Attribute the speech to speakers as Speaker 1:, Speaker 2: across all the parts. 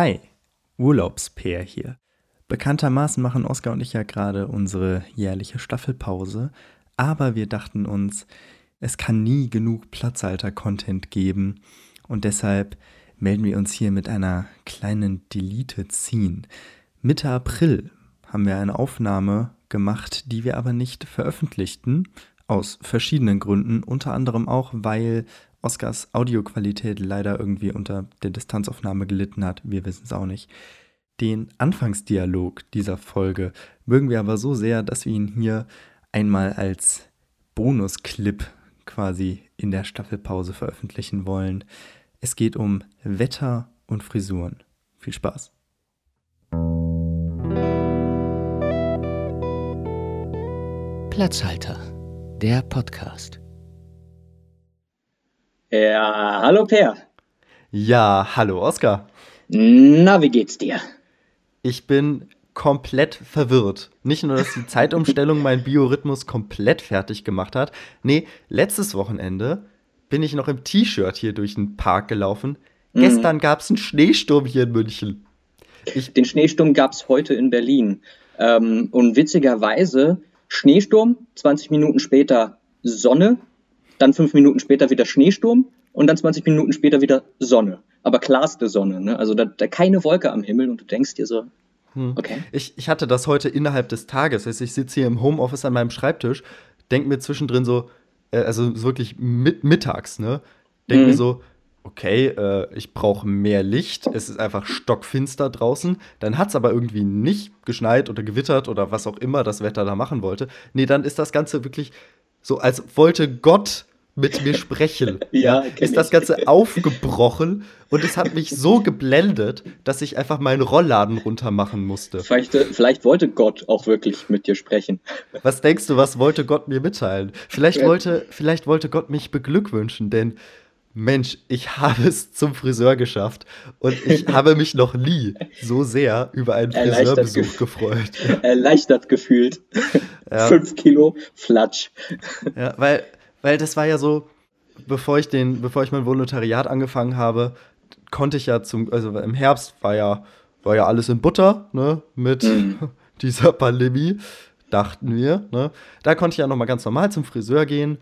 Speaker 1: Hi, Urlaubspeer hier. Bekanntermaßen machen Oskar und ich ja gerade unsere jährliche Staffelpause, aber wir dachten uns, es kann nie genug Platzhalter-Content geben und deshalb melden wir uns hier mit einer kleinen Deleted Scene. Mitte April haben wir eine Aufnahme gemacht, die wir aber nicht veröffentlichten, aus verschiedenen Gründen, unter anderem auch, weil Oscars Audioqualität leider irgendwie unter der Distanzaufnahme gelitten hat. Wir wissen es auch nicht. Den Anfangsdialog dieser Folge mögen wir aber so sehr, dass wir ihn hier einmal als Bonusclip quasi in der Staffelpause veröffentlichen wollen. Es geht um Wetter und Frisuren. Viel Spaß.
Speaker 2: Platzhalter, der Podcast.
Speaker 3: Ja, hallo Per.
Speaker 1: Ja, hallo Oskar.
Speaker 3: Na, wie geht's dir?
Speaker 1: Ich bin komplett verwirrt. Nicht nur, dass die Zeitumstellung meinen Biorhythmus komplett fertig gemacht hat. Nee, letztes Wochenende bin ich noch im T-Shirt hier durch den Park gelaufen. Mhm. Gestern gab es einen Schneesturm hier in München.
Speaker 3: Ich Den Schneesturm gab es heute in Berlin. Ähm, und witzigerweise, Schneesturm, 20 Minuten später Sonne, dann fünf Minuten später wieder Schneesturm und dann 20 Minuten später wieder Sonne. Aber klarste Sonne, ne? Also da, da keine Wolke am Himmel und du denkst dir so,
Speaker 1: hm. okay. Ich, ich hatte das heute innerhalb des Tages. Also ich sitze hier im Homeoffice an meinem Schreibtisch, denke mir zwischendrin so, äh, also wirklich mit, mittags, ne? Denke mhm. mir so, okay, äh, ich brauche mehr Licht, es ist einfach stockfinster draußen. Dann hat es aber irgendwie nicht geschneit oder gewittert oder was auch immer das Wetter da machen wollte. Nee, dann ist das Ganze wirklich so, als wollte Gott mit mir sprechen. ja, ist das Ganze aufgebrochen und es hat mich so geblendet, dass ich einfach meinen Rollladen runter machen musste.
Speaker 3: Vielleicht, äh, vielleicht wollte Gott auch wirklich mit dir sprechen.
Speaker 1: Was denkst du, was wollte Gott mir mitteilen? Vielleicht wollte, vielleicht wollte Gott mich beglückwünschen, denn Mensch, ich habe es zum Friseur geschafft und ich habe mich noch nie so sehr über einen Friseurbesuch gefreut.
Speaker 3: Erleichtert gefühlt. Ja. Fünf Kilo Flatsch.
Speaker 1: Ja, weil weil das war ja so, bevor ich den, bevor ich mein Volontariat angefangen habe, konnte ich ja zum, also im Herbst war ja, war ja alles in Butter, ne, mit mhm. dieser Pandemie, dachten wir, ne. Da konnte ich ja nochmal ganz normal zum Friseur gehen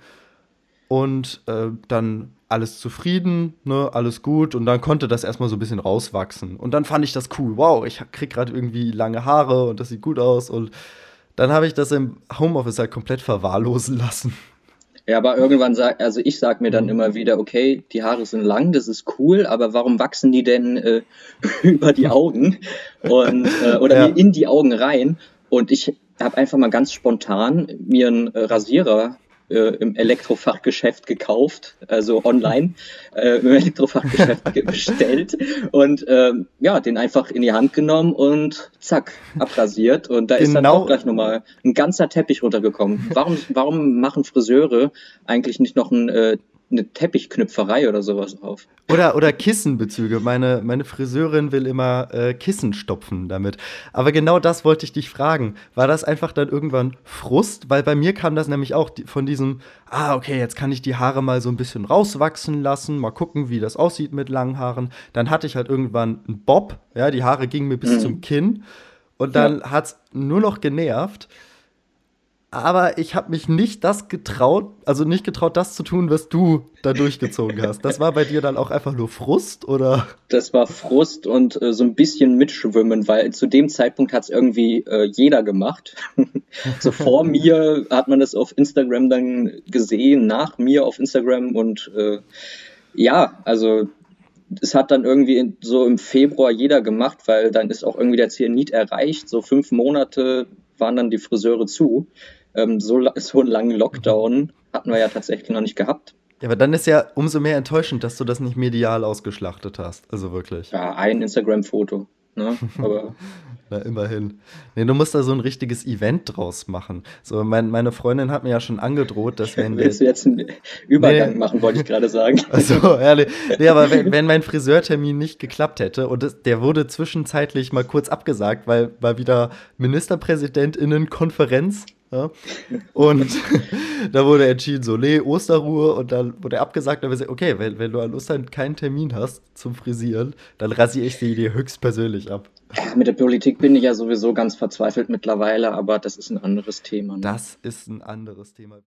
Speaker 1: und äh, dann alles zufrieden, ne, alles gut und dann konnte das erstmal so ein bisschen rauswachsen und dann fand ich das cool, wow, ich krieg gerade irgendwie lange Haare und das sieht gut aus und dann habe ich das im Homeoffice halt komplett verwahrlosen lassen.
Speaker 3: Ja, aber irgendwann sagt, also ich sag mir dann mhm. immer wieder, okay, die Haare sind lang, das ist cool, aber warum wachsen die denn äh, über die Augen und äh, oder ja. in die Augen rein? Und ich habe einfach mal ganz spontan mir einen Rasierer äh, im Elektrofachgeschäft gekauft, also online äh, im Elektrofachgeschäft bestellt und ähm, ja, den einfach in die Hand genommen und zack, abrasiert. Und da genau. ist dann genau. auch gleich nochmal ein ganzer Teppich runtergekommen. Warum, warum machen Friseure eigentlich nicht noch ein äh, eine Teppichknüpferei oder sowas auf.
Speaker 1: Oder, oder Kissenbezüge. Meine, meine Friseurin will immer äh, Kissen stopfen damit. Aber genau das wollte ich dich fragen. War das einfach dann irgendwann Frust? Weil bei mir kam das nämlich auch von diesem, ah, okay, jetzt kann ich die Haare mal so ein bisschen rauswachsen lassen, mal gucken, wie das aussieht mit langen Haaren. Dann hatte ich halt irgendwann einen Bob, ja, die Haare gingen mir bis mhm. zum Kinn. Und dann ja. hat es nur noch genervt aber ich habe mich nicht das getraut, also nicht getraut, das zu tun, was du da durchgezogen hast. Das war bei dir dann auch einfach nur Frust, oder?
Speaker 3: Das war Frust und äh, so ein bisschen mitschwimmen, weil zu dem Zeitpunkt hat es irgendwie äh, jeder gemacht. so vor mir hat man das auf Instagram dann gesehen, nach mir auf Instagram und äh, ja, also es hat dann irgendwie so im Februar jeder gemacht, weil dann ist auch irgendwie der Ziel nicht erreicht. So fünf Monate waren dann die Friseure zu. Ähm, so, so einen langen Lockdown hatten wir ja tatsächlich noch nicht gehabt.
Speaker 1: Ja, aber dann ist ja umso mehr enttäuschend, dass du das nicht medial ausgeschlachtet hast. Also wirklich.
Speaker 3: Ja, ein Instagram-Foto. Ne? Aber.
Speaker 1: Na, immerhin. Nee, du musst da so ein richtiges Event draus machen. So, mein, meine Freundin hat mir ja schon angedroht, dass wenn
Speaker 3: wir. Willst du jetzt einen Übergang nee. machen, wollte ich gerade sagen.
Speaker 1: Also, ehrlich. Nee, aber wenn, wenn mein Friseurtermin nicht geklappt hätte und das, der wurde zwischenzeitlich mal kurz abgesagt, weil mal wieder Ministerpräsidentinnenkonferenz Ja? Und da wurde entschieden, so, nee, Osterruhe. Und dann wurde abgesagt. Dann gesagt, okay, wenn, wenn du an Ostern keinen Termin hast zum Frisieren, dann rasiere ich sie dir höchstpersönlich ab.
Speaker 3: Mit der Politik bin ich ja sowieso ganz verzweifelt mittlerweile, aber das ist ein anderes Thema. Ne?
Speaker 1: Das ist ein anderes Thema.